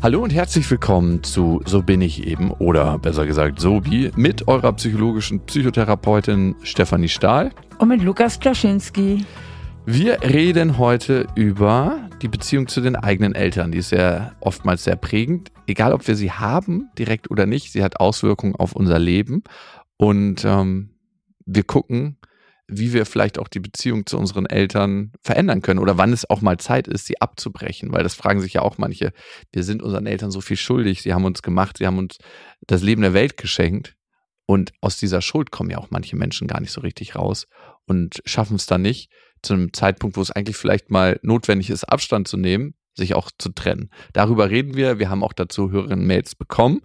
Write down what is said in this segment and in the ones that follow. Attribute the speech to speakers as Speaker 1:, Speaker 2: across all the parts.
Speaker 1: Hallo und herzlich willkommen zu So bin ich eben oder besser gesagt Sobi mit eurer psychologischen Psychotherapeutin Stefanie Stahl
Speaker 2: und mit Lukas Klaschinski.
Speaker 1: Wir reden heute über die Beziehung zu den eigenen Eltern. Die ist ja oftmals sehr prägend. Egal, ob wir sie haben, direkt oder nicht, sie hat Auswirkungen auf unser Leben. Und ähm, wir gucken, wie wir vielleicht auch die Beziehung zu unseren Eltern verändern können oder wann es auch mal Zeit ist, sie abzubrechen, weil das fragen sich ja auch manche. Wir sind unseren Eltern so viel schuldig, sie haben uns gemacht, sie haben uns das Leben der Welt geschenkt und aus dieser Schuld kommen ja auch manche Menschen gar nicht so richtig raus und schaffen es dann nicht, zu einem Zeitpunkt, wo es eigentlich vielleicht mal notwendig ist, Abstand zu nehmen, sich auch zu trennen. Darüber reden wir. Wir haben auch dazu Hörerinnen-Mails bekommen.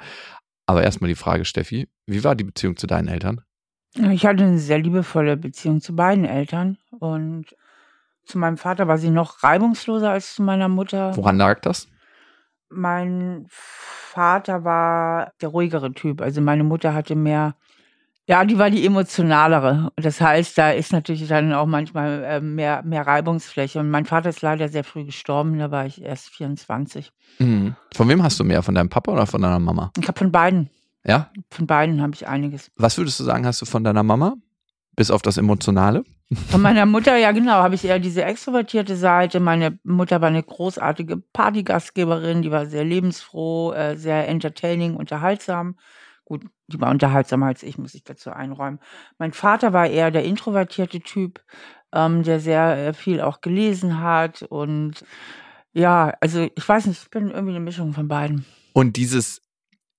Speaker 1: Aber erstmal die Frage, Steffi, wie war die Beziehung zu deinen Eltern?
Speaker 2: Ich hatte eine sehr liebevolle Beziehung zu beiden Eltern und zu meinem Vater war sie noch reibungsloser als zu meiner Mutter.
Speaker 1: Woran lag das?
Speaker 2: Mein Vater war der ruhigere Typ. Also meine Mutter hatte mehr, ja, die war die emotionalere. Das heißt, da ist natürlich dann auch manchmal äh, mehr, mehr Reibungsfläche. Und mein Vater ist leider sehr früh gestorben, da war ich erst 24.
Speaker 1: Mhm. Von wem hast du mehr? Von deinem Papa oder von deiner Mama?
Speaker 2: Ich habe von beiden.
Speaker 1: Ja?
Speaker 2: Von beiden habe ich einiges.
Speaker 1: Was würdest du sagen, hast du von deiner Mama? Bis auf das Emotionale?
Speaker 2: Von meiner Mutter, ja genau, habe ich eher diese extrovertierte Seite. Meine Mutter war eine großartige Partygastgeberin, die war sehr lebensfroh, äh, sehr entertaining, unterhaltsam. Gut, die war unterhaltsamer als ich, muss ich dazu einräumen. Mein Vater war eher der introvertierte Typ, ähm, der sehr äh, viel auch gelesen hat. Und ja, also ich weiß nicht, ich bin irgendwie eine Mischung von beiden.
Speaker 1: Und dieses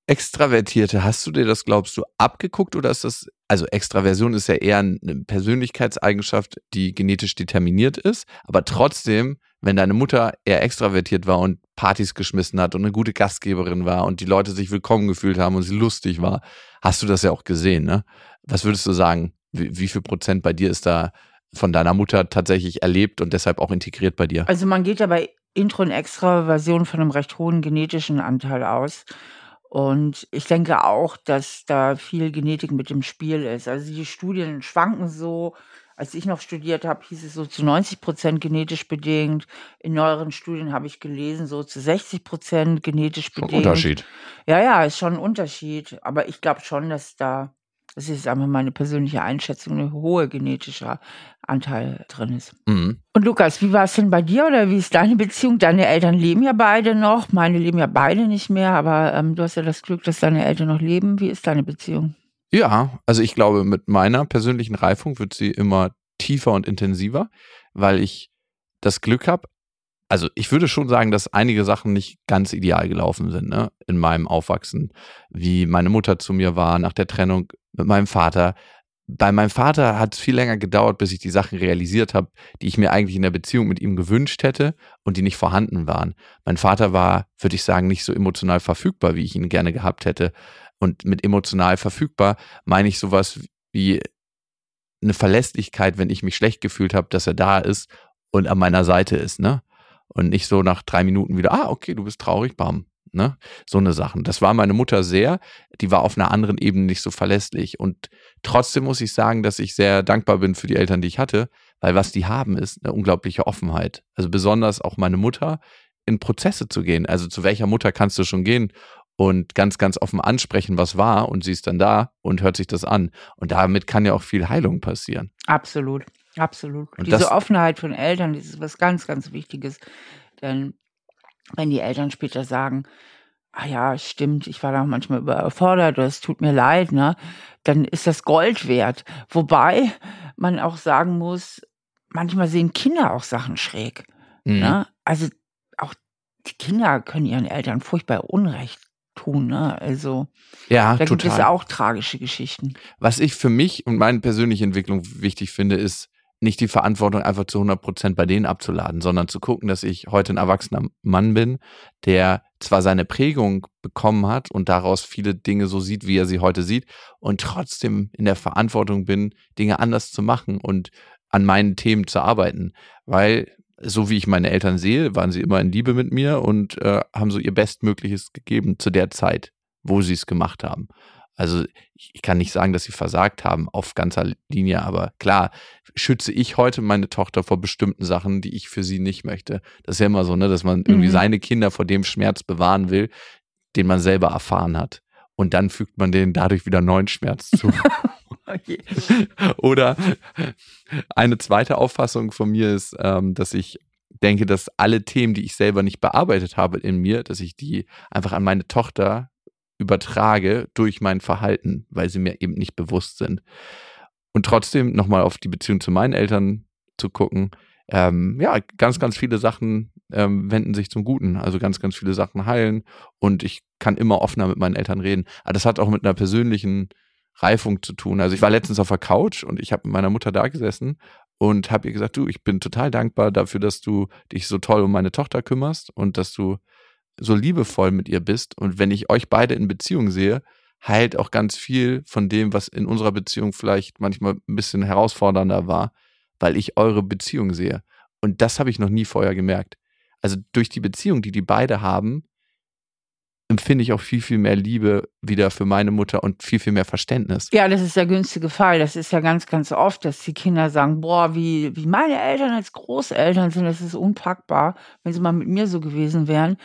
Speaker 1: Extravertierte, hast du dir das, glaubst du, abgeguckt oder ist das, also Extraversion ist ja eher eine Persönlichkeitseigenschaft, die genetisch determiniert ist, aber trotzdem, wenn deine Mutter eher extravertiert war und Partys geschmissen hat und eine gute Gastgeberin war und die Leute sich willkommen gefühlt haben und sie lustig war, hast du das ja auch gesehen, ne? Was würdest du sagen, wie, wie viel Prozent bei dir ist da von deiner Mutter tatsächlich erlebt und deshalb auch integriert bei dir?
Speaker 2: Also man geht ja bei Intro- und Extraversion von einem recht hohen genetischen Anteil aus. Und ich denke auch, dass da viel Genetik mit im Spiel ist. Also die Studien schwanken so. Als ich noch studiert habe, hieß es so zu 90 Prozent genetisch bedingt. In neueren Studien habe ich gelesen, so zu 60 Prozent genetisch
Speaker 1: Schon
Speaker 2: bedingt.
Speaker 1: Unterschied.
Speaker 2: Ja, ja, ist schon ein Unterschied. Aber ich glaube schon, dass da, das ist einfach meine persönliche Einschätzung, ein hoher genetischer Anteil drin ist.
Speaker 1: Mhm.
Speaker 2: Und Lukas, wie war es denn bei dir oder wie ist deine Beziehung? Deine Eltern leben ja beide noch, meine leben ja beide nicht mehr, aber ähm, du hast ja das Glück, dass deine Eltern noch leben. Wie ist deine Beziehung?
Speaker 1: Ja, also ich glaube, mit meiner persönlichen Reifung wird sie immer tiefer und intensiver, weil ich das Glück habe. Also ich würde schon sagen, dass einige Sachen nicht ganz ideal gelaufen sind ne? in meinem Aufwachsen, wie meine Mutter zu mir war nach der Trennung mit meinem Vater. Bei meinem Vater hat es viel länger gedauert, bis ich die Sachen realisiert habe, die ich mir eigentlich in der Beziehung mit ihm gewünscht hätte und die nicht vorhanden waren. Mein Vater war, würde ich sagen, nicht so emotional verfügbar, wie ich ihn gerne gehabt hätte. Und mit emotional verfügbar meine ich sowas wie eine Verlässlichkeit, wenn ich mich schlecht gefühlt habe, dass er da ist und an meiner Seite ist, ne? Und nicht so nach drei Minuten wieder, ah, okay, du bist traurig, bam. Ne? So eine Sachen. Das war meine Mutter sehr. Die war auf einer anderen Ebene nicht so verlässlich. Und trotzdem muss ich sagen, dass ich sehr dankbar bin für die Eltern, die ich hatte, weil was die haben, ist eine unglaubliche Offenheit. Also besonders auch meine Mutter, in Prozesse zu gehen. Also zu welcher Mutter kannst du schon gehen und ganz, ganz offen ansprechen, was war und sie ist dann da und hört sich das an. Und damit kann ja auch viel Heilung passieren.
Speaker 2: Absolut, absolut.
Speaker 1: Und
Speaker 2: Diese
Speaker 1: das-
Speaker 2: Offenheit von Eltern, das ist was ganz, ganz Wichtiges. Denn wenn die Eltern später sagen, ah ja, stimmt, ich war da manchmal überfordert oder es tut mir leid, ne, dann ist das Gold wert. Wobei man auch sagen muss, manchmal sehen Kinder auch Sachen schräg.
Speaker 1: Mhm.
Speaker 2: Ne? Also auch die Kinder können ihren Eltern furchtbar Unrecht tun. Ne? Also
Speaker 1: Ja,
Speaker 2: da gibt
Speaker 1: total.
Speaker 2: es auch tragische Geschichten.
Speaker 1: Was ich für mich und meine persönliche Entwicklung wichtig finde, ist nicht die Verantwortung einfach zu 100 Prozent bei denen abzuladen, sondern zu gucken, dass ich heute ein erwachsener Mann bin, der zwar seine Prägung bekommen hat und daraus viele Dinge so sieht, wie er sie heute sieht und trotzdem in der Verantwortung bin, Dinge anders zu machen und an meinen Themen zu arbeiten, weil so wie ich meine Eltern sehe, waren sie immer in Liebe mit mir und äh, haben so ihr Bestmögliches gegeben zu der Zeit, wo sie es gemacht haben. Also ich kann nicht sagen, dass sie versagt haben auf ganzer Linie, aber klar, schütze ich heute meine Tochter vor bestimmten Sachen, die ich für sie nicht möchte. Das ist ja immer so, ne, dass man irgendwie mhm. seine Kinder vor dem Schmerz bewahren will, den man selber erfahren hat. Und dann fügt man denen dadurch wieder neuen Schmerz zu. okay. Oder eine zweite Auffassung von mir ist, ähm, dass ich denke, dass alle Themen, die ich selber nicht bearbeitet habe in mir, dass ich die einfach an meine Tochter übertrage durch mein Verhalten, weil sie mir eben nicht bewusst sind. Und trotzdem nochmal auf die Beziehung zu meinen Eltern zu gucken. Ähm, ja, ganz, ganz viele Sachen ähm, wenden sich zum Guten. Also ganz, ganz viele Sachen heilen und ich kann immer offener mit meinen Eltern reden. Aber das hat auch mit einer persönlichen Reifung zu tun. Also ich war letztens auf der Couch und ich habe mit meiner Mutter da gesessen und habe ihr gesagt, du, ich bin total dankbar dafür, dass du dich so toll um meine Tochter kümmerst und dass du so liebevoll mit ihr bist. Und wenn ich euch beide in Beziehung sehe, heilt auch ganz viel von dem, was in unserer Beziehung vielleicht manchmal ein bisschen herausfordernder war, weil ich eure Beziehung sehe. Und das habe ich noch nie vorher gemerkt. Also durch die Beziehung, die die beide haben, empfinde ich auch viel, viel mehr Liebe wieder für meine Mutter und viel, viel mehr Verständnis.
Speaker 2: Ja, das ist der günstige Fall. Das ist ja ganz, ganz oft, dass die Kinder sagen, boah, wie, wie meine Eltern als Großeltern sind, das ist unpackbar, wenn sie mal mit mir so gewesen wären.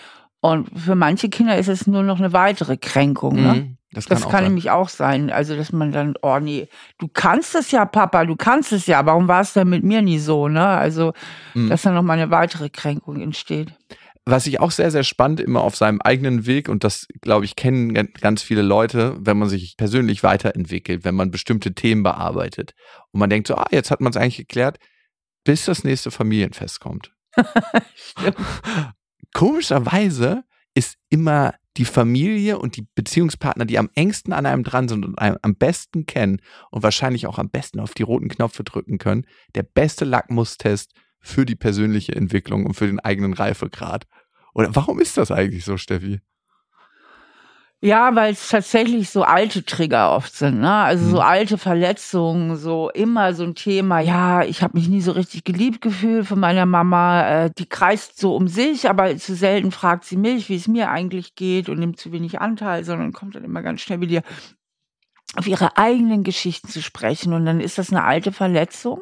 Speaker 2: Und für manche Kinder ist es nur noch eine weitere Kränkung. Ne? Mhm, das kann, das kann nämlich auch sein. Also, dass man dann, oh nee, du kannst es ja, Papa, du kannst es ja, warum war es denn mit mir nie so? Ne? Also, mhm. dass dann nochmal eine weitere Kränkung entsteht.
Speaker 1: Was ich auch sehr, sehr spannend immer auf seinem eigenen Weg, und das, glaube ich, kennen ganz viele Leute, wenn man sich persönlich weiterentwickelt, wenn man bestimmte Themen bearbeitet. Und man denkt so, ah, jetzt hat man es eigentlich geklärt, bis das nächste Familienfest kommt. Stimmt komischerweise ist immer die Familie und die Beziehungspartner, die am engsten an einem dran sind und einem am besten kennen und wahrscheinlich auch am besten auf die roten Knöpfe drücken können, der beste Lackmustest für die persönliche Entwicklung und für den eigenen Reifegrad. Oder warum ist das eigentlich so, Steffi?
Speaker 2: Ja, weil es tatsächlich so alte Trigger oft sind, ne? Also so mhm. alte Verletzungen, so immer so ein Thema. Ja, ich habe mich nie so richtig geliebt gefühlt von meiner Mama. Äh, die kreist so um sich, aber zu selten fragt sie mich, wie es mir eigentlich geht und nimmt zu wenig Anteil, sondern kommt dann immer ganz schnell wieder auf ihre eigenen Geschichten zu sprechen. Und dann ist das eine alte Verletzung.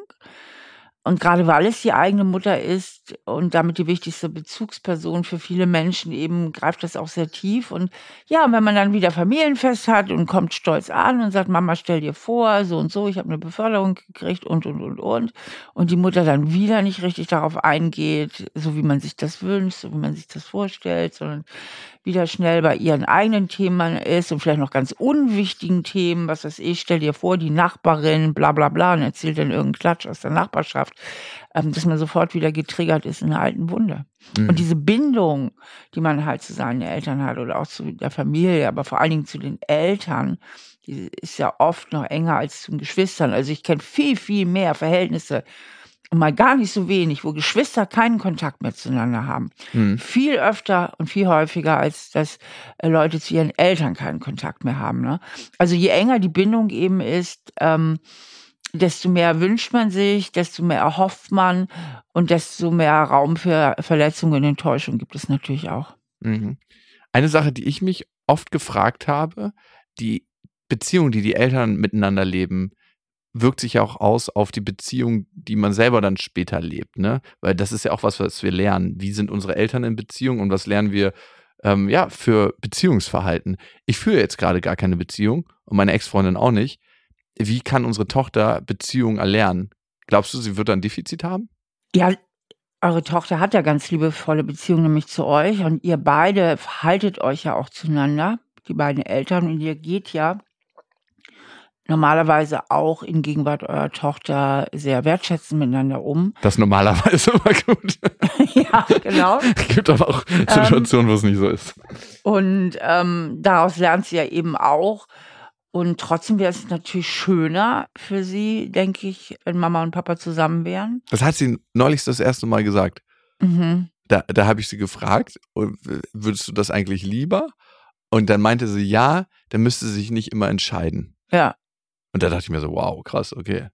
Speaker 2: Und gerade weil es die eigene Mutter ist und damit die wichtigste Bezugsperson für viele Menschen eben, greift das auch sehr tief. Und ja, wenn man dann wieder Familienfest hat und kommt stolz an und sagt, Mama, stell dir vor, so und so, ich habe eine Beförderung gekriegt und, und, und, und. Und die Mutter dann wieder nicht richtig darauf eingeht, so wie man sich das wünscht, so wie man sich das vorstellt, sondern wieder schnell bei ihren eigenen Themen ist und vielleicht noch ganz unwichtigen Themen, was weiß ich, stell dir vor, die Nachbarin, bla bla bla, und erzählt dann irgendeinen Klatsch aus der Nachbarschaft, ähm, dass man sofort wieder getriggert ist in einer alten Wunde. Mhm. Und diese Bindung, die man halt zu seinen Eltern hat oder auch zu der Familie, aber vor allen Dingen zu den Eltern, die ist ja oft noch enger als zu den Geschwistern. Also ich kenne viel, viel mehr Verhältnisse, und mal gar nicht so wenig, wo Geschwister keinen Kontakt mehr zueinander haben. Mhm. Viel öfter und viel häufiger, als dass äh, Leute zu ihren Eltern keinen Kontakt mehr haben. Ne? Also je enger die Bindung eben ist, ähm, desto mehr wünscht man sich, desto mehr erhofft man und desto mehr Raum für Verletzungen und Enttäuschung gibt es natürlich auch.
Speaker 1: Mhm. Eine Sache, die ich mich oft gefragt habe, die Beziehung, die die Eltern miteinander leben, wirkt sich ja auch aus auf die Beziehung, die man selber dann später lebt, ne? Weil das ist ja auch was, was wir lernen. Wie sind unsere Eltern in Beziehung und was lernen wir ähm, ja für Beziehungsverhalten? Ich führe jetzt gerade gar keine Beziehung und meine Ex-Freundin auch nicht. Wie kann unsere Tochter Beziehungen erlernen? Glaubst du, sie wird ein Defizit haben?
Speaker 2: Ja, eure Tochter hat ja ganz liebevolle Beziehungen nämlich zu euch und ihr beide verhaltet euch ja auch zueinander, die beiden Eltern und ihr geht ja normalerweise auch in Gegenwart eurer Tochter sehr wertschätzend miteinander um.
Speaker 1: Das normalerweise immer gut.
Speaker 2: ja, genau.
Speaker 1: Es gibt aber auch Situationen, ähm, wo es nicht so ist.
Speaker 2: Und ähm, daraus lernt sie ja eben auch. Und trotzdem wäre es natürlich schöner für sie, denke ich, wenn Mama und Papa zusammen wären.
Speaker 1: Das hat sie neulich das erste Mal gesagt. Mhm. Da, da habe ich sie gefragt, würdest du das eigentlich lieber? Und dann meinte sie, ja, dann müsste sie sich nicht immer entscheiden.
Speaker 2: Ja.
Speaker 1: Und da dachte ich mir so, wow, krass, okay.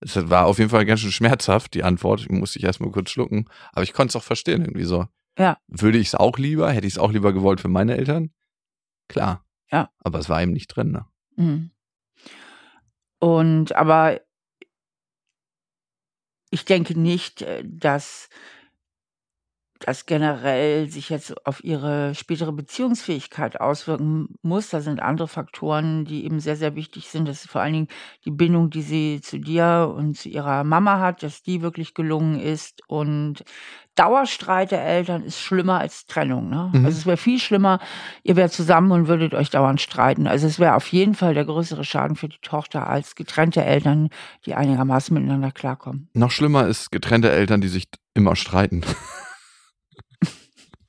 Speaker 1: Es war auf jeden Fall ganz schön schmerzhaft, die Antwort. Ich musste ich erstmal kurz schlucken. Aber ich konnte es auch verstehen, irgendwie so.
Speaker 2: Ja.
Speaker 1: Würde ich es auch lieber? Hätte ich es auch lieber gewollt für meine Eltern? Klar.
Speaker 2: Ja.
Speaker 1: Aber es war eben nicht drin, ne?
Speaker 2: Mhm. Und aber ich denke nicht, äh, dass das generell sich jetzt auf ihre spätere Beziehungsfähigkeit auswirken muss. Da sind andere Faktoren, die eben sehr, sehr wichtig sind. Das ist vor allen Dingen die Bindung, die sie zu dir und zu ihrer Mama hat, dass die wirklich gelungen ist. Und Dauerstreit der Eltern ist schlimmer als Trennung. Ne?
Speaker 1: Mhm.
Speaker 2: Also es wäre viel schlimmer, ihr wärt zusammen und würdet euch dauernd streiten. Also es wäre auf jeden Fall der größere Schaden für die Tochter als getrennte Eltern, die einigermaßen miteinander klarkommen.
Speaker 1: Noch schlimmer ist getrennte Eltern, die sich immer streiten.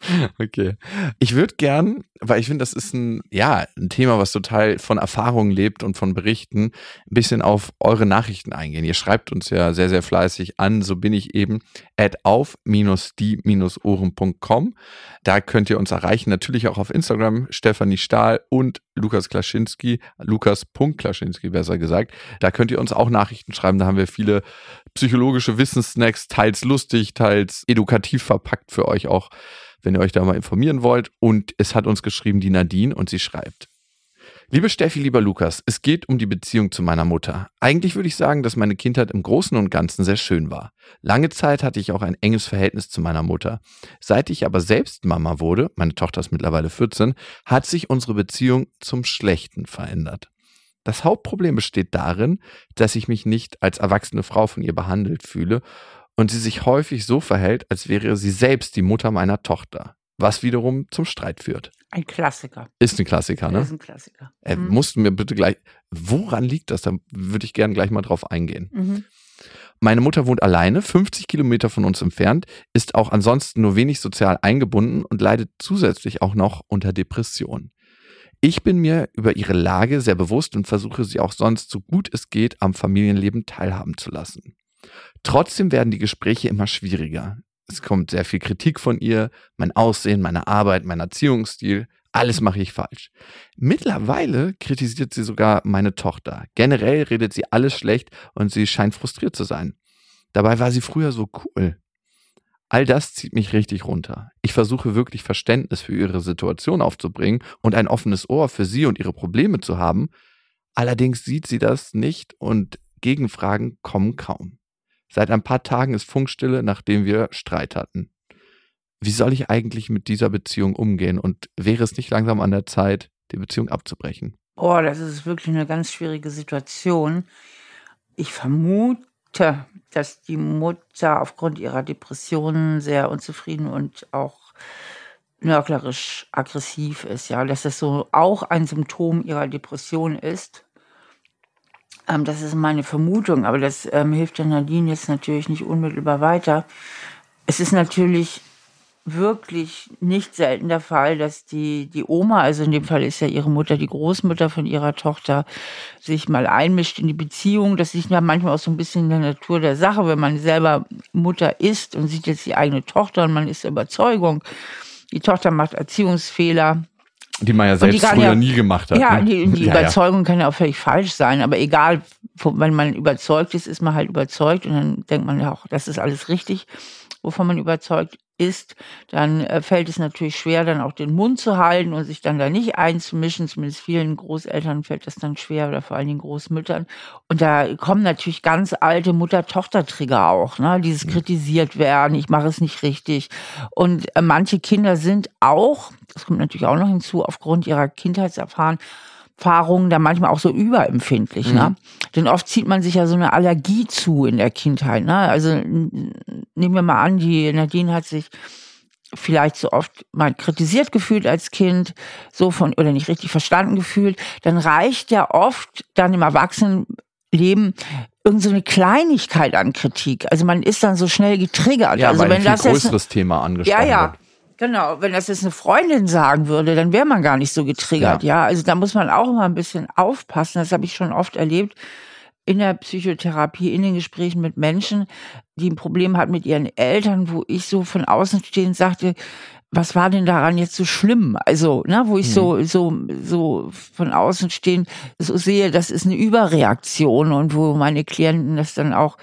Speaker 1: Okay. Ich würde gern, weil ich finde, das ist ein, ja, ein Thema, was total von Erfahrungen lebt und von Berichten, ein bisschen auf eure Nachrichten eingehen. Ihr schreibt uns ja sehr, sehr fleißig an, so bin ich eben, at auf-die-ohren.com. Da könnt ihr uns erreichen, natürlich auch auf Instagram, Stefanie Stahl und Lukas Klaschinski, Lukas.Klaschinski besser gesagt. Da könnt ihr uns auch Nachrichten schreiben, da haben wir viele psychologische Wissenssnacks, teils lustig, teils edukativ verpackt für euch auch wenn ihr euch da mal informieren wollt. Und es hat uns geschrieben die Nadine und sie schreibt. Liebe Steffi, lieber Lukas, es geht um die Beziehung zu meiner Mutter. Eigentlich würde ich sagen, dass meine Kindheit im Großen und Ganzen sehr schön war. Lange Zeit hatte ich auch ein enges Verhältnis zu meiner Mutter. Seit ich aber selbst Mama wurde, meine Tochter ist mittlerweile 14, hat sich unsere Beziehung zum Schlechten verändert. Das Hauptproblem besteht darin, dass ich mich nicht als erwachsene Frau von ihr behandelt fühle und sie sich häufig so verhält, als wäre sie selbst die Mutter meiner Tochter, was wiederum zum Streit führt.
Speaker 2: Ein Klassiker.
Speaker 1: Ist ein Klassiker, ne?
Speaker 2: Ist ein Klassiker.
Speaker 1: Äh,
Speaker 2: Mhm.
Speaker 1: Musst du mir bitte gleich, woran liegt das? Da würde ich gerne gleich mal drauf eingehen.
Speaker 2: Mhm.
Speaker 1: Meine Mutter wohnt alleine, 50 Kilometer von uns entfernt, ist auch ansonsten nur wenig sozial eingebunden und leidet zusätzlich auch noch unter Depressionen. Ich bin mir über ihre Lage sehr bewusst und versuche sie auch sonst so gut es geht am Familienleben teilhaben zu lassen. Trotzdem werden die Gespräche immer schwieriger. Es kommt sehr viel Kritik von ihr, mein Aussehen, meine Arbeit, mein Erziehungsstil, alles mache ich falsch. Mittlerweile kritisiert sie sogar meine Tochter. Generell redet sie alles schlecht und sie scheint frustriert zu sein. Dabei war sie früher so cool. All das zieht mich richtig runter. Ich versuche wirklich Verständnis für ihre Situation aufzubringen und ein offenes Ohr für sie und ihre Probleme zu haben. Allerdings sieht sie das nicht und Gegenfragen kommen kaum. Seit ein paar Tagen ist Funkstille, nachdem wir Streit hatten. Wie soll ich eigentlich mit dieser Beziehung umgehen und wäre es nicht langsam an der Zeit, die Beziehung abzubrechen?
Speaker 2: Boah, das ist wirklich eine ganz schwierige Situation. Ich vermute, dass die Mutter aufgrund ihrer Depressionen sehr unzufrieden und auch nörglerisch aggressiv ist, ja, dass das so auch ein Symptom ihrer Depression ist. Ähm, das ist meine Vermutung, aber das ähm, hilft der Nadine jetzt natürlich nicht unmittelbar weiter. Es ist natürlich wirklich nicht selten der Fall, dass die, die Oma, also in dem Fall ist ja ihre Mutter, die Großmutter von ihrer Tochter, sich mal einmischt in die Beziehung. Das liegt ja manchmal auch so ein bisschen in der Natur der Sache, wenn man selber Mutter ist und sieht jetzt die eigene Tochter und man ist der Überzeugung, die Tochter macht Erziehungsfehler,
Speaker 1: Die man ja selbst früher
Speaker 2: ja-
Speaker 1: nie gemacht hat.
Speaker 2: ja,
Speaker 1: ne?
Speaker 2: die, die
Speaker 1: Ja, ja.
Speaker 2: Überzeugung kann ja auch völlig falsch sein, aber egal, wenn man überzeugt ist, ist man halt überzeugt und dann denkt man ja auch, das ist alles richtig, wovon man überzeugt ist. Dann äh, fällt es natürlich schwer, dann auch den Mund zu halten und sich dann da nicht einzumischen. Zumindest vielen Großeltern fällt das dann schwer oder vor allen Dingen Großmüttern. Und da kommen natürlich ganz alte Mutter-Tochter-Trigger auch, ne? Dieses kritisiert werden, ich mache es nicht richtig. Und äh, manche Kinder sind auch, das kommt natürlich auch noch hinzu, aufgrund ihrer Kindheitserfahrung, Erfahrungen da manchmal auch so überempfindlich. Ne? Denn oft zieht man sich ja so eine Allergie zu in der Kindheit. Ne? Also nehmen wir mal an, die Nadine hat sich vielleicht so oft mal kritisiert gefühlt als Kind, so von oder nicht richtig verstanden gefühlt, dann reicht ja oft dann im Erwachsenenleben irgend so eine Kleinigkeit an Kritik. Also man ist dann so schnell getriggert.
Speaker 1: Ja,
Speaker 2: also
Speaker 1: weil ein viel
Speaker 2: das jetzt
Speaker 1: größeres Thema angesprochen
Speaker 2: ja, ja.
Speaker 1: wird.
Speaker 2: Genau, wenn das jetzt eine Freundin sagen würde, dann wäre man gar nicht so getriggert. Ja. also da muss man auch immer ein bisschen aufpassen. Das habe ich schon oft erlebt in der Psychotherapie, in den Gesprächen mit Menschen, die ein Problem hatten mit ihren Eltern, wo ich so von außen stehend sagte, was war denn daran jetzt so schlimm? Also, ne, wo ich so, so, so von außen stehend so sehe, das ist eine Überreaktion und wo meine Klienten das dann auch,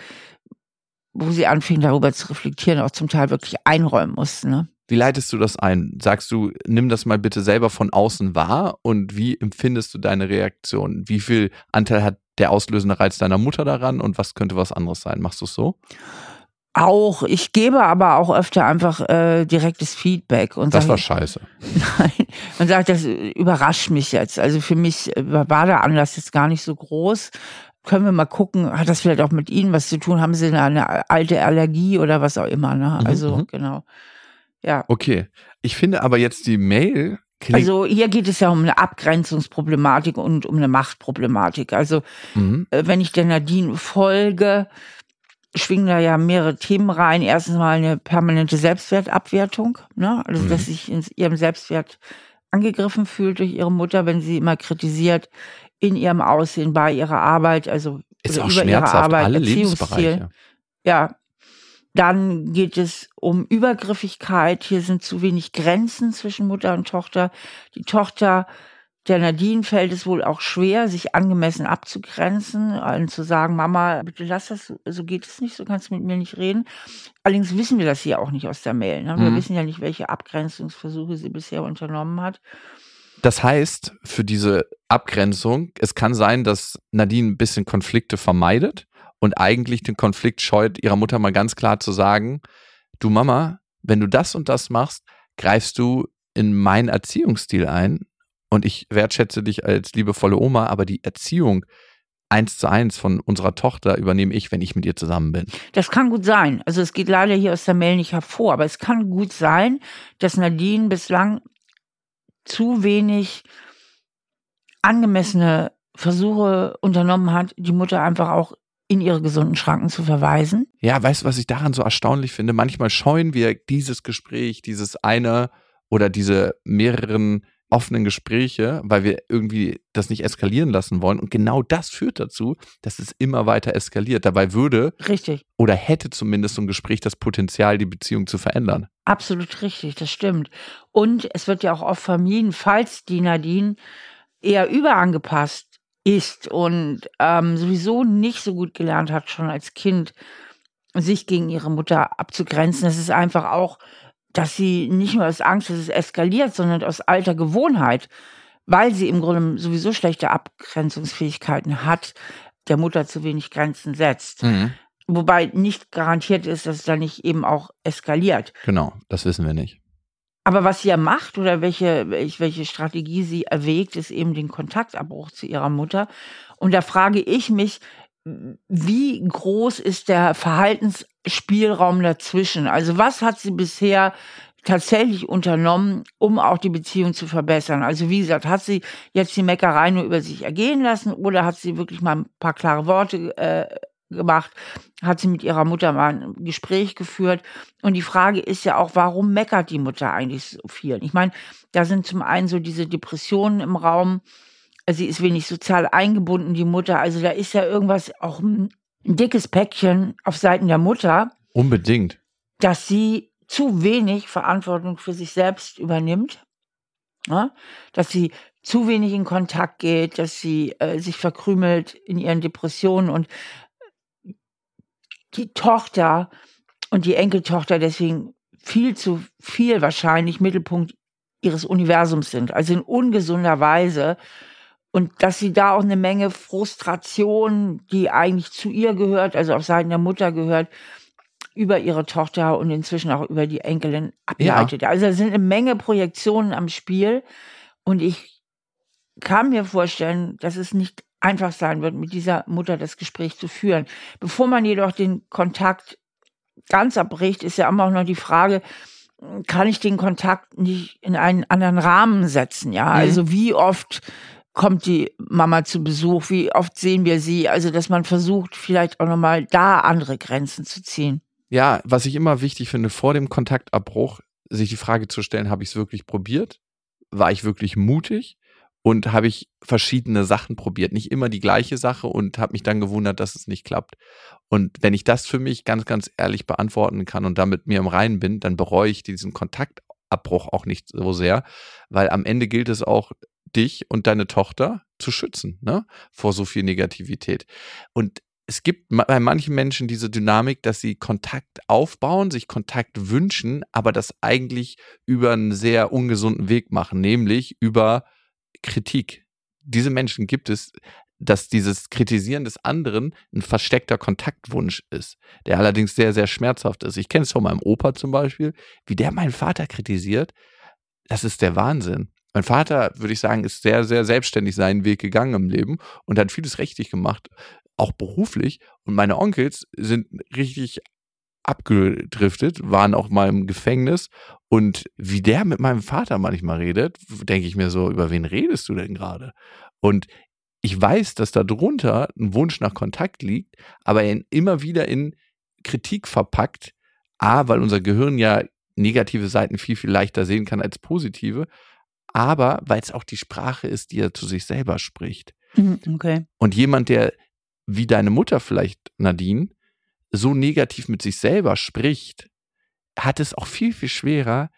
Speaker 2: wo sie anfingen darüber zu reflektieren, auch zum Teil wirklich einräumen mussten. Ne?
Speaker 1: Wie leitest du das ein? Sagst du, nimm das mal bitte selber von außen wahr und wie empfindest du deine Reaktion? Wie viel Anteil hat der auslösende Reiz deiner Mutter daran und was könnte was anderes sein? Machst du es so?
Speaker 2: Auch, ich gebe aber auch öfter einfach äh, direktes Feedback. Und
Speaker 1: das
Speaker 2: sag,
Speaker 1: war scheiße.
Speaker 2: Nein, man sagt, das überrascht mich jetzt. Also für mich war der Anlass jetzt gar nicht so groß. Können wir mal gucken, hat das vielleicht auch mit Ihnen was zu tun? Haben Sie eine alte Allergie oder was auch immer? Ne?
Speaker 1: Mhm,
Speaker 2: Also
Speaker 1: mhm.
Speaker 2: genau. Ja.
Speaker 1: Okay. Ich finde aber jetzt die Mail.
Speaker 2: Also hier geht es ja um eine Abgrenzungsproblematik und um eine Machtproblematik. Also
Speaker 1: mhm.
Speaker 2: äh, wenn ich der Nadine folge, schwingen da ja mehrere Themen rein. Erstens mal eine permanente Selbstwertabwertung, ne? also
Speaker 1: Mhm.
Speaker 2: dass sich in ihrem Selbstwert angegriffen fühlt durch ihre Mutter, wenn sie immer kritisiert in ihrem Aussehen, bei ihrer Arbeit, also
Speaker 1: Ist auch
Speaker 2: über ihre Arbeit,
Speaker 1: alle. Lebensbereiche.
Speaker 2: Ja. Dann geht es um Übergriffigkeit. Hier sind zu wenig Grenzen zwischen Mutter und Tochter. Die Tochter der Nadine fällt es wohl auch schwer, sich angemessen abzugrenzen, allen zu sagen, Mama, bitte lass das, so geht es nicht, so kannst du mit mir nicht reden. Allerdings wissen wir das hier auch nicht aus der Mail. Ne? Wir
Speaker 1: Mhm.
Speaker 2: wissen ja nicht, welche Abgrenzungsversuche sie bisher unternommen hat.
Speaker 1: Das heißt, für diese Abgrenzung, es kann sein, dass Nadine ein bisschen Konflikte vermeidet und eigentlich den Konflikt scheut, ihrer Mutter mal ganz klar zu sagen, du Mama, wenn du das und das machst, greifst du in meinen Erziehungsstil ein und ich wertschätze dich als liebevolle Oma, aber die Erziehung eins zu eins von unserer Tochter übernehme ich, wenn ich mit ihr zusammen bin.
Speaker 2: Das kann gut sein. Also es geht leider hier aus der Mail nicht hervor, aber es kann gut sein, dass Nadine bislang zu wenig angemessene Versuche unternommen hat, die Mutter einfach auch in ihre gesunden Schranken zu verweisen.
Speaker 1: Ja, weißt du, was ich daran so erstaunlich finde? Manchmal scheuen wir dieses Gespräch, dieses eine oder diese mehreren offenen Gespräche, weil wir irgendwie das nicht eskalieren lassen wollen. Und genau das führt dazu, dass es immer weiter eskaliert. Dabei würde
Speaker 2: Richtig.
Speaker 1: oder hätte zumindest so ein Gespräch das Potenzial, die Beziehung zu verändern.
Speaker 2: Absolut richtig, das stimmt. Und es wird ja auch oft vermieden, falls die Nadine eher überangepasst ist und ähm, sowieso nicht so gut gelernt hat, schon als Kind sich gegen ihre Mutter abzugrenzen. Es ist einfach auch, dass sie nicht nur aus Angst, dass es eskaliert, sondern aus alter Gewohnheit, weil sie im Grunde sowieso schlechte Abgrenzungsfähigkeiten hat, der Mutter zu wenig Grenzen setzt. Wobei nicht garantiert ist, dass es dann nicht eben auch eskaliert.
Speaker 1: Genau, das wissen wir nicht.
Speaker 2: Aber was sie ja macht oder welche, welch- welche Strategie sie erwägt, ist eben den Kontaktabbruch zu ihrer Mutter. Und da frage ich mich, wie groß ist der Verhaltensspielraum dazwischen? Also was hat sie bisher tatsächlich unternommen, um auch die Beziehung zu verbessern? Also wie gesagt, hat sie jetzt die Meckerei nur über sich ergehen lassen oder hat sie wirklich mal ein paar klare Worte äh, gemacht? Hat sie mit ihrer Mutter mal ein Gespräch geführt? Und die Frage ist ja auch, warum meckert die Mutter eigentlich so viel? Ich meine, da sind zum einen so diese Depressionen im Raum. Sie ist wenig sozial eingebunden, die Mutter. Also da ist ja irgendwas, auch ein, dickes Päckchen auf Seiten der Mutter,
Speaker 1: Unbedingt.
Speaker 2: dass sie zu wenig Verantwortung für sich selbst übernimmt. Ja? Dass sie zu wenig in Kontakt geht, dass sie äh, sich verkrümelt in ihren Depressionen und die Tochter und die Enkeltochter deswegen viel zu viel wahrscheinlich Mittelpunkt ihres Universums sind, also in ungesunder Weise. Und dass sie da auch eine Menge Frustration, die eigentlich zu ihr gehört, also auf Seiten der Mutter gehört, über ihre Tochter und inzwischen auch über die Enkelin ableitet. Also da sind eine Menge Projektionen am Spiel. Und ich kann mir vorstellen, dass es nicht einfach sein wird, mit dieser Mutter das Gespräch zu führen. Bevor man jedoch den Kontakt ganz abbricht, ist ja immer auch noch die Frage, kann ich den Kontakt nicht in einen anderen Rahmen setzen? Ja,
Speaker 1: Mhm.
Speaker 2: also wie oft kommt die Mama zu Besuch? Wie oft sehen wir sie? Also, dass man versucht, vielleicht auch nochmal da andere Grenzen zu ziehen.
Speaker 1: Ja, was ich immer wichtig finde, vor dem Kontaktabbruch, sich die Frage zu stellen, habe ich es wirklich probiert? War ich wirklich mutig? Und habe ich verschiedene Sachen probiert? Nicht immer die gleiche Sache und habe mich dann gewundert, dass es nicht klappt. Und wenn ich das für mich ganz, ganz ehrlich beantworten kann und damit mir im Reinen bin, dann bereue ich diesen Kontaktabbruch auch nicht so sehr, weil am Ende gilt es auch, dich und deine Tochter zu schützen, ne? Vor so viel Negativität. Und es gibt bei manchen Menschen diese Dynamik, dass sie Kontakt aufbauen, sich Kontakt wünschen, aber das eigentlich über einen sehr ungesunden Weg machen, nämlich über Kritik. Diese Menschen gibt es, dass dieses Kritisieren des anderen ein versteckter Kontaktwunsch ist, der allerdings sehr, sehr schmerzhaft ist. Ich kenne es von meinem Opa zum Beispiel, wie der meinen Vater kritisiert. Das ist der Wahnsinn. Mein Vater, würde ich sagen, ist sehr, sehr selbstständig seinen Weg gegangen im Leben und hat vieles richtig gemacht, auch beruflich. Und meine Onkels sind richtig abgedriftet, waren auch mal im Gefängnis. Und wie der mit meinem Vater manchmal redet, denke ich mir so, über wen redest du denn gerade? Und ich weiß, dass da drunter ein Wunsch nach Kontakt liegt, aber er immer wieder in Kritik verpackt. A, weil unser Gehirn ja negative Seiten viel, viel leichter sehen kann als positive, aber weil es auch die Sprache ist, die er zu sich selber spricht.
Speaker 2: Mhm, okay.
Speaker 1: Und jemand, der wie deine Mutter vielleicht, Nadine, so negativ mit sich selber spricht, hat es auch viel, viel schwerer,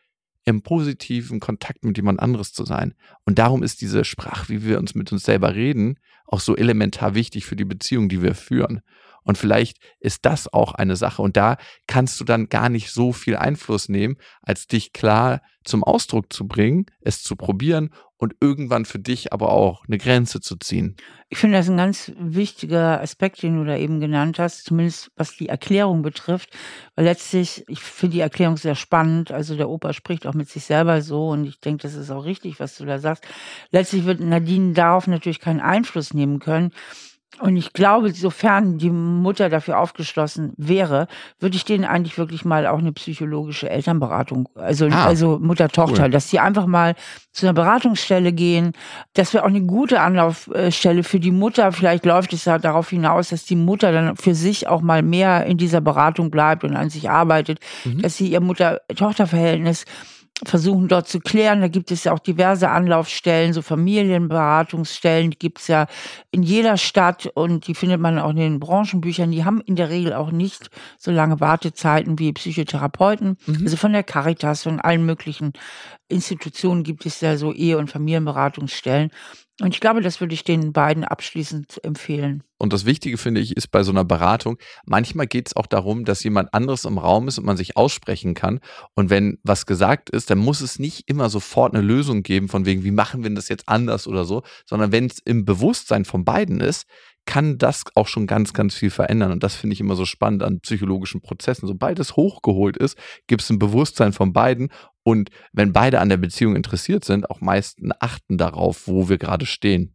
Speaker 1: im positiven Kontakt mit jemand anderes zu sein. Und darum ist diese Sprache, wie wir uns mit uns selber reden, auch so elementar wichtig für die Beziehung, die wir führen. Und vielleicht ist das auch eine Sache. Und da kannst du dann gar nicht so viel Einfluss nehmen, als dich klar zum Ausdruck zu bringen, es zu probieren und irgendwann für dich aber auch eine Grenze zu ziehen.
Speaker 2: Ich finde das ein ganz wichtiger Aspekt, den du da eben genannt hast, zumindest was die Erklärung betrifft. Weil letztlich, ich finde die Erklärung sehr spannend. Also der Opa spricht auch mit sich selber so und ich denke, das ist auch richtig, was du da sagst. Letztlich wird Nadine darauf natürlich keinen Einfluss nehmen können. Und ich glaube, sofern die Mutter dafür aufgeschlossen wäre, würde ich denen eigentlich wirklich mal auch eine psychologische Elternberatung, also, ah, also Mutter-Tochter, cool. dass die einfach mal zu einer Beratungsstelle gehen. Das wäre auch eine gute Anlaufstelle für die Mutter. Vielleicht läuft es ja darauf hinaus, dass die Mutter dann für sich auch mal mehr in dieser Beratung bleibt und an sich arbeitet, mhm. dass sie ihr Mutter-Tochter-Verhältnis versuchen dort zu klären. Da gibt es ja auch diverse Anlaufstellen, so Familienberatungsstellen, die gibt es ja in jeder Stadt und die findet man auch in den Branchenbüchern. Die haben in der Regel auch nicht so lange Wartezeiten wie Psychotherapeuten. Mhm. Also von der Caritas, von allen möglichen Institutionen gibt es ja so Ehe- und Familienberatungsstellen. Und ich glaube, das würde ich den beiden abschließend empfehlen.
Speaker 1: Und das Wichtige, finde ich, ist bei so einer Beratung, manchmal geht es auch darum, dass jemand anderes im Raum ist und man sich aussprechen kann. Und wenn was gesagt ist, dann muss es nicht immer sofort eine Lösung geben, von wegen, wie machen wir das jetzt anders oder so, sondern wenn es im Bewusstsein von beiden ist, kann das auch schon ganz, ganz viel verändern. Und das finde ich immer so spannend an psychologischen Prozessen. Sobald es hochgeholt ist, gibt es ein Bewusstsein von beiden. Und wenn beide an der Beziehung interessiert sind, auch meisten achten darauf, wo wir gerade stehen.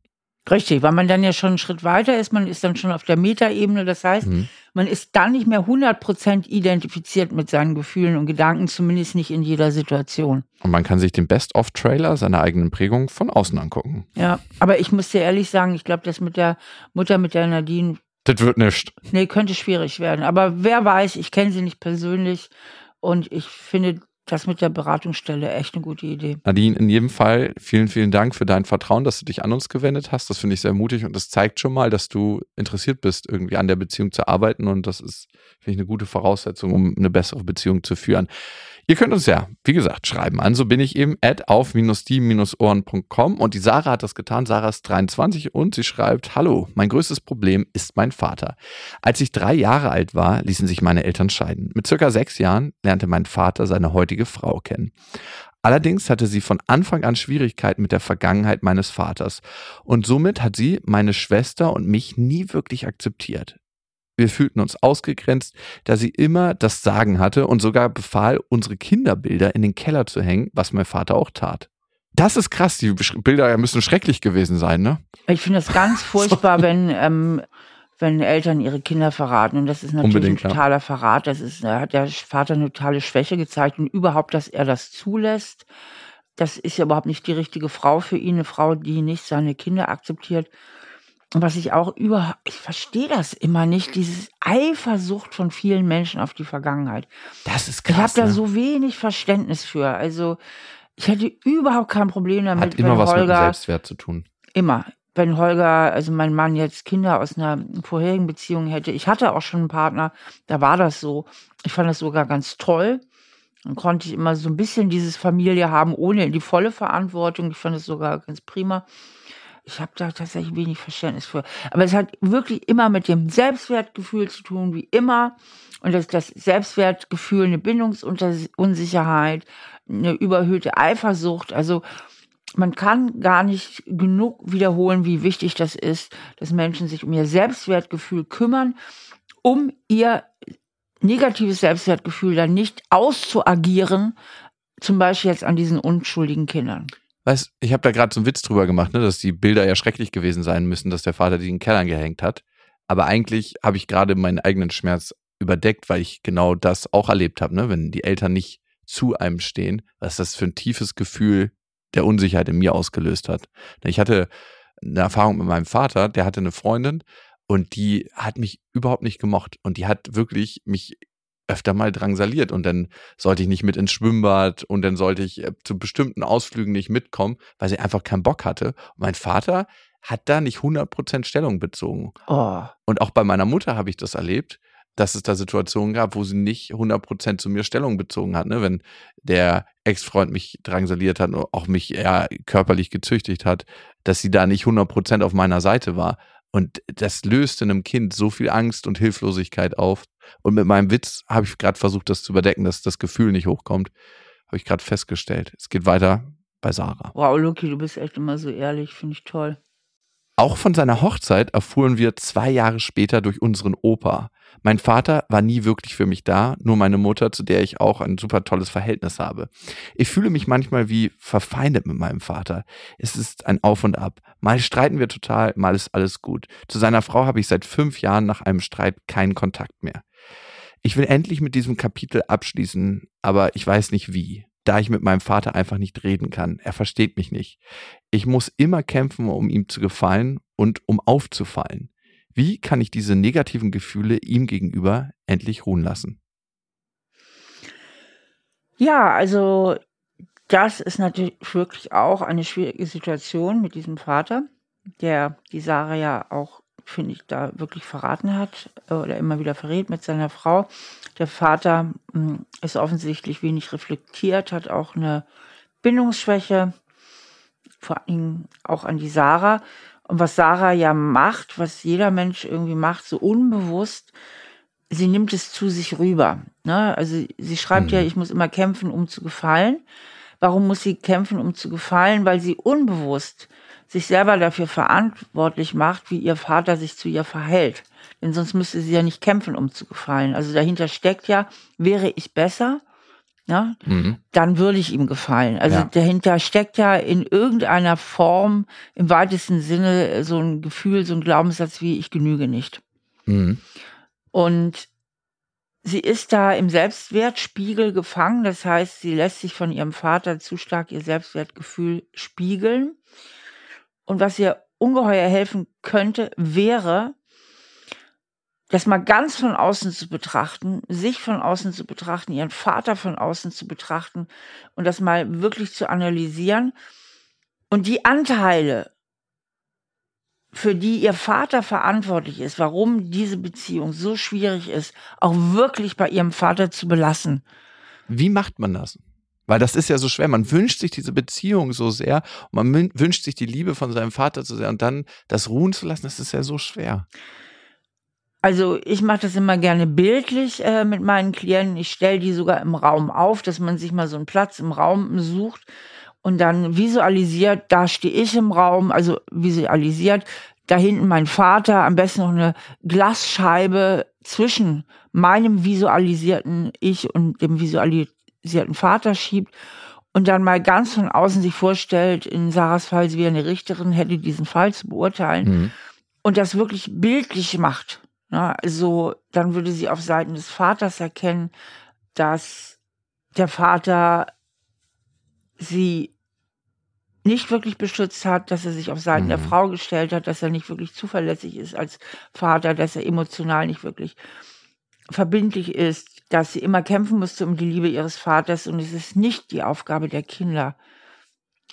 Speaker 2: Richtig, weil man dann ja schon einen Schritt weiter ist, man ist dann schon auf der Metaebene. Das heißt, mhm. man ist dann nicht mehr 100% identifiziert mit seinen Gefühlen und Gedanken, zumindest nicht in jeder Situation.
Speaker 1: Und man kann sich den Best-of-Trailer seiner eigenen Prägung von außen angucken.
Speaker 2: Ja, aber ich muss dir ehrlich sagen, ich glaube, das mit der Mutter, mit der Nadine.
Speaker 1: Das wird nicht.
Speaker 2: Nee, könnte schwierig werden. Aber wer weiß, ich kenne sie nicht persönlich und ich finde, das mit der Beratungsstelle echt eine gute Idee.
Speaker 1: Nadine, in jedem Fall vielen, vielen Dank für dein Vertrauen, dass du dich an uns gewendet hast. Das finde ich sehr mutig und das zeigt schon mal, dass du interessiert bist, irgendwie an der Beziehung zu arbeiten und das ist, finde ich, eine gute Voraussetzung, um eine bessere Beziehung zu führen. Ihr könnt uns ja, wie gesagt, schreiben an. So bin ich eben at auf-die-ohren.com und die Sarah hat das getan. Sarah ist 23 und sie schreibt, Hallo, mein größtes Problem ist mein Vater. Als ich drei Jahre alt war, ließen sich meine Eltern scheiden. Mit circa sechs Jahren lernte mein Vater seine heutige Frau kennen. Allerdings hatte sie von Anfang an Schwierigkeiten mit der Vergangenheit meines Vaters und somit hat sie meine Schwester und mich nie wirklich akzeptiert. Wir fühlten uns ausgegrenzt, da sie immer das Sagen hatte und sogar befahl, unsere Kinderbilder in den Keller zu hängen, was mein Vater auch tat. Das ist krass, die Bilder müssen schrecklich gewesen sein, ne?
Speaker 2: Ich finde das ganz furchtbar, wenn, ähm, wenn Eltern ihre Kinder verraten. Und das ist natürlich Unbedingt, ein totaler ja. Verrat. Das ist, da hat der Vater eine totale Schwäche gezeigt und überhaupt, dass er das zulässt. Das ist ja überhaupt nicht die richtige Frau für ihn, eine Frau, die nicht seine Kinder akzeptiert. Und was ich auch über, ich verstehe das immer nicht, dieses Eifersucht von vielen Menschen auf die Vergangenheit.
Speaker 1: Das ist krass.
Speaker 2: Ich habe da ne? so wenig Verständnis für. Also ich hätte überhaupt kein Problem damit.
Speaker 1: Hat immer was Holger, mit dem Selbstwert zu tun.
Speaker 2: Immer. Wenn Holger, also mein Mann jetzt Kinder aus einer vorherigen Beziehung hätte. Ich hatte auch schon einen Partner, da war das so. Ich fand das sogar ganz toll. Dann konnte ich immer so ein bisschen dieses Familie haben, ohne die volle Verantwortung. Ich fand es sogar ganz prima ich habe da tatsächlich wenig Verständnis für. Aber es hat wirklich immer mit dem Selbstwertgefühl zu tun, wie immer. Und das, das Selbstwertgefühl, eine Bindungsunsicherheit, eine überhöhte Eifersucht. Also man kann gar nicht genug wiederholen, wie wichtig das ist, dass Menschen sich um ihr Selbstwertgefühl kümmern, um ihr negatives Selbstwertgefühl dann nicht auszuagieren, zum Beispiel jetzt an diesen unschuldigen Kindern.
Speaker 1: Weißt, ich habe da gerade so einen Witz drüber gemacht, ne, dass die Bilder ja schrecklich gewesen sein müssen, dass der Vater die in den Kellern gehängt hat. Aber eigentlich habe ich gerade meinen eigenen Schmerz überdeckt, weil ich genau das auch erlebt habe, ne? wenn die Eltern nicht zu einem stehen, was das für ein tiefes Gefühl der Unsicherheit in mir ausgelöst hat. Ich hatte eine Erfahrung mit meinem Vater, der hatte eine Freundin und die hat mich überhaupt nicht gemocht und die hat wirklich mich öfter mal drangsaliert und dann sollte ich nicht mit ins Schwimmbad und dann sollte ich äh, zu bestimmten Ausflügen nicht mitkommen, weil sie einfach keinen Bock hatte. Und mein Vater hat da nicht 100% Stellung bezogen. Oh. Und auch bei meiner Mutter habe ich das erlebt, dass es da Situationen gab, wo sie nicht 100% zu mir Stellung bezogen hat. Ne? Wenn der Ex-Freund mich drangsaliert hat und auch mich eher körperlich gezüchtigt hat, dass sie da nicht 100% auf meiner Seite war. Und das löst in einem Kind so viel Angst und Hilflosigkeit auf. Und mit meinem Witz habe ich gerade versucht, das zu überdecken, dass das Gefühl nicht hochkommt. Habe ich gerade festgestellt. Es geht weiter bei Sarah.
Speaker 2: Wow, Luki, du bist echt immer so ehrlich. Finde ich toll.
Speaker 1: Auch von seiner Hochzeit erfuhren wir zwei Jahre später durch unseren Opa. Mein Vater war nie wirklich für mich da, nur meine Mutter, zu der ich auch ein super tolles Verhältnis habe. Ich fühle mich manchmal wie verfeindet mit meinem Vater. Es ist ein Auf und Ab. Mal streiten wir total, mal ist alles gut. Zu seiner Frau habe ich seit fünf Jahren nach einem Streit keinen Kontakt mehr. Ich will endlich mit diesem Kapitel abschließen, aber ich weiß nicht wie da ich mit meinem Vater einfach nicht reden kann. Er versteht mich nicht. Ich muss immer kämpfen, um ihm zu gefallen und um aufzufallen. Wie kann ich diese negativen Gefühle ihm gegenüber endlich ruhen lassen?
Speaker 2: Ja, also das ist natürlich wirklich auch eine schwierige Situation mit diesem Vater, der die Sarah ja auch finde ich, da wirklich verraten hat äh, oder immer wieder verrät mit seiner Frau. Der Vater hm, ist offensichtlich wenig reflektiert, hat auch eine Bindungsschwäche, vor allem auch an die Sarah. Und was Sarah ja macht, was jeder Mensch irgendwie macht, so unbewusst, sie nimmt es zu sich rüber. Ne? Also sie schreibt mhm. ja, ich muss immer kämpfen, um zu gefallen. Warum muss sie kämpfen, um zu gefallen? Weil sie unbewusst sich selber dafür verantwortlich macht, wie ihr Vater sich zu ihr verhält. Denn sonst müsste sie ja nicht kämpfen, um zu gefallen. Also dahinter steckt ja, wäre ich besser, ja, mhm. dann würde ich ihm gefallen. Also ja. dahinter steckt ja in irgendeiner Form im weitesten Sinne so ein Gefühl, so ein Glaubenssatz wie ich genüge nicht. Mhm. Und sie ist da im Selbstwertspiegel gefangen. Das heißt, sie lässt sich von ihrem Vater zu stark ihr Selbstwertgefühl spiegeln. Und was ihr ungeheuer helfen könnte, wäre, das mal ganz von außen zu betrachten, sich von außen zu betrachten, ihren Vater von außen zu betrachten und das mal wirklich zu analysieren und die Anteile, für die ihr Vater verantwortlich ist, warum diese Beziehung so schwierig ist, auch wirklich bei ihrem Vater zu belassen.
Speaker 1: Wie macht man das? Weil das ist ja so schwer. Man wünscht sich diese Beziehung so sehr und man wünscht sich die Liebe von seinem Vater so sehr und dann das ruhen zu lassen, das ist ja so schwer.
Speaker 2: Also ich mache das immer gerne bildlich äh, mit meinen Klienten. Ich stelle die sogar im Raum auf, dass man sich mal so einen Platz im Raum sucht und dann visualisiert, da stehe ich im Raum, also visualisiert, da hinten mein Vater, am besten noch eine Glasscheibe zwischen meinem visualisierten Ich und dem visualisierten sie hat einen Vater schiebt und dann mal ganz von außen sich vorstellt, in Sarahs Fall, sie wäre eine Richterin, hätte diesen Fall zu beurteilen mhm. und das wirklich bildlich macht. Ne? Also dann würde sie auf Seiten des Vaters erkennen, dass der Vater sie nicht wirklich beschützt hat, dass er sich auf Seiten mhm. der Frau gestellt hat, dass er nicht wirklich zuverlässig ist als Vater, dass er emotional nicht wirklich verbindlich ist, dass sie immer kämpfen musste um die Liebe ihres Vaters und es ist nicht die Aufgabe der Kinder,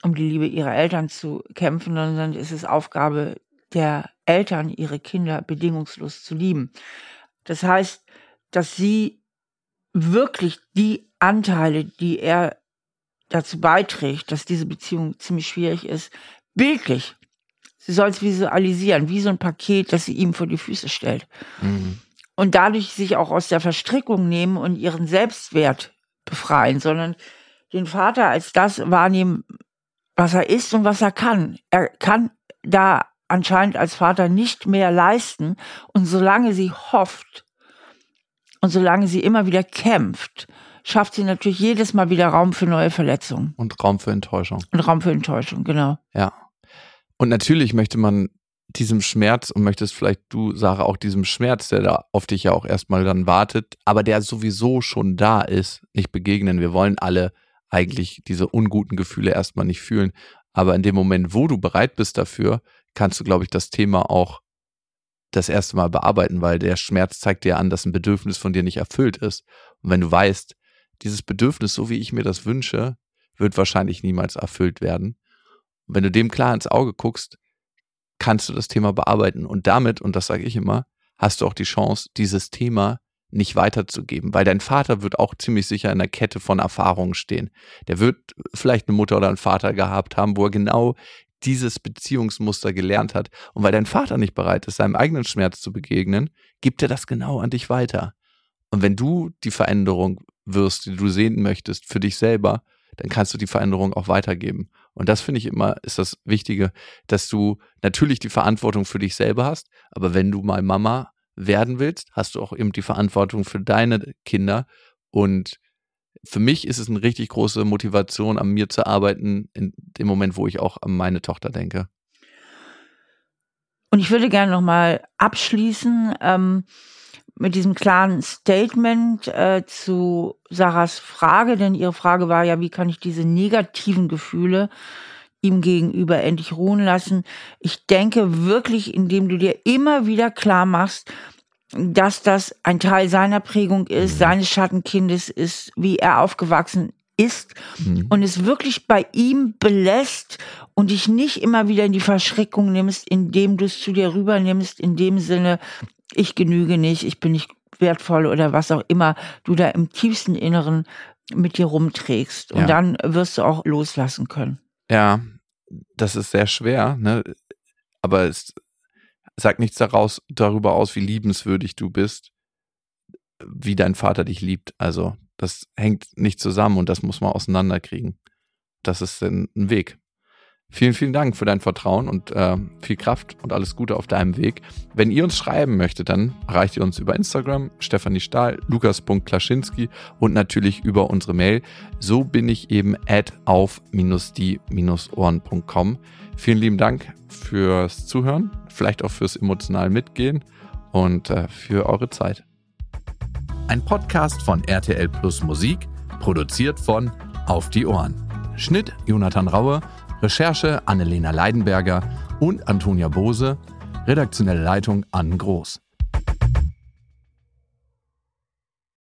Speaker 2: um die Liebe ihrer Eltern zu kämpfen, sondern es ist Aufgabe der Eltern, ihre Kinder bedingungslos zu lieben. Das heißt, dass sie wirklich die Anteile, die er dazu beiträgt, dass diese Beziehung ziemlich schwierig ist, bildlich Sie soll es visualisieren, wie so ein Paket, das sie ihm vor die Füße stellt. Mhm. Und dadurch sich auch aus der Verstrickung nehmen und ihren Selbstwert befreien, sondern den Vater als das wahrnehmen, was er ist und was er kann. Er kann da anscheinend als Vater nicht mehr leisten. Und solange sie hofft und solange sie immer wieder kämpft, schafft sie natürlich jedes Mal wieder Raum für neue Verletzungen.
Speaker 1: Und Raum für Enttäuschung.
Speaker 2: Und Raum für Enttäuschung, genau.
Speaker 1: Ja. Und natürlich möchte man diesem Schmerz und möchtest vielleicht du, Sarah, auch diesem Schmerz, der da auf dich ja auch erstmal dann wartet, aber der sowieso schon da ist, nicht begegnen. Wir wollen alle eigentlich diese unguten Gefühle erstmal nicht fühlen. Aber in dem Moment, wo du bereit bist dafür, kannst du, glaube ich, das Thema auch das erste Mal bearbeiten, weil der Schmerz zeigt dir an, dass ein Bedürfnis von dir nicht erfüllt ist. Und wenn du weißt, dieses Bedürfnis, so wie ich mir das wünsche, wird wahrscheinlich niemals erfüllt werden. Und wenn du dem klar ins Auge guckst, kannst du das Thema bearbeiten. Und damit, und das sage ich immer, hast du auch die Chance, dieses Thema nicht weiterzugeben, weil dein Vater wird auch ziemlich sicher in der Kette von Erfahrungen stehen. Der wird vielleicht eine Mutter oder einen Vater gehabt haben, wo er genau dieses Beziehungsmuster gelernt hat. Und weil dein Vater nicht bereit ist, seinem eigenen Schmerz zu begegnen, gibt er das genau an dich weiter. Und wenn du die Veränderung wirst, die du sehen möchtest für dich selber, dann kannst du die Veränderung auch weitergeben. Und das finde ich immer, ist das Wichtige, dass du natürlich die Verantwortung für dich selber hast, aber wenn du mal Mama werden willst, hast du auch eben die Verantwortung für deine Kinder. Und für mich ist es eine richtig große Motivation, an mir zu arbeiten, in dem Moment, wo ich auch an meine Tochter denke.
Speaker 2: Und ich würde gerne nochmal abschließen ähm, mit diesem klaren Statement äh, zu Sarahs Frage, denn ihre Frage war ja, wie kann ich diese negativen Gefühle ihm gegenüber endlich ruhen lassen. Ich denke wirklich, indem du dir immer wieder klar machst, dass das ein Teil seiner Prägung ist, mhm. seines Schattenkindes ist, wie er aufgewachsen ist mhm. und es wirklich bei ihm belässt und dich nicht immer wieder in die Verschreckung nimmst, indem du es zu dir rübernimmst, in dem Sinne, ich genüge nicht, ich bin nicht wertvoll oder was auch immer du da im tiefsten Inneren mit dir rumträgst. Und ja. dann wirst du auch loslassen können.
Speaker 1: Ja, das ist sehr schwer, ne? aber es sagt nichts daraus, darüber aus, wie liebenswürdig du bist, wie dein Vater dich liebt. Also das hängt nicht zusammen und das muss man auseinanderkriegen. Das ist ein Weg. Vielen, vielen Dank für dein Vertrauen und äh, viel Kraft und alles Gute auf deinem Weg. Wenn ihr uns schreiben möchtet, dann erreicht ihr uns über Instagram, Stefanie Stahl, lukas.klaschinski und natürlich über unsere Mail. So bin ich eben at auf-die-ohren.com. Vielen lieben Dank fürs Zuhören, vielleicht auch fürs emotional Mitgehen und äh, für eure Zeit.
Speaker 3: Ein Podcast von RTL Plus Musik, produziert von Auf die Ohren. Schnitt Jonathan Raue Recherche Annelena Leidenberger und Antonia Bose, redaktionelle Leitung Ann Groß.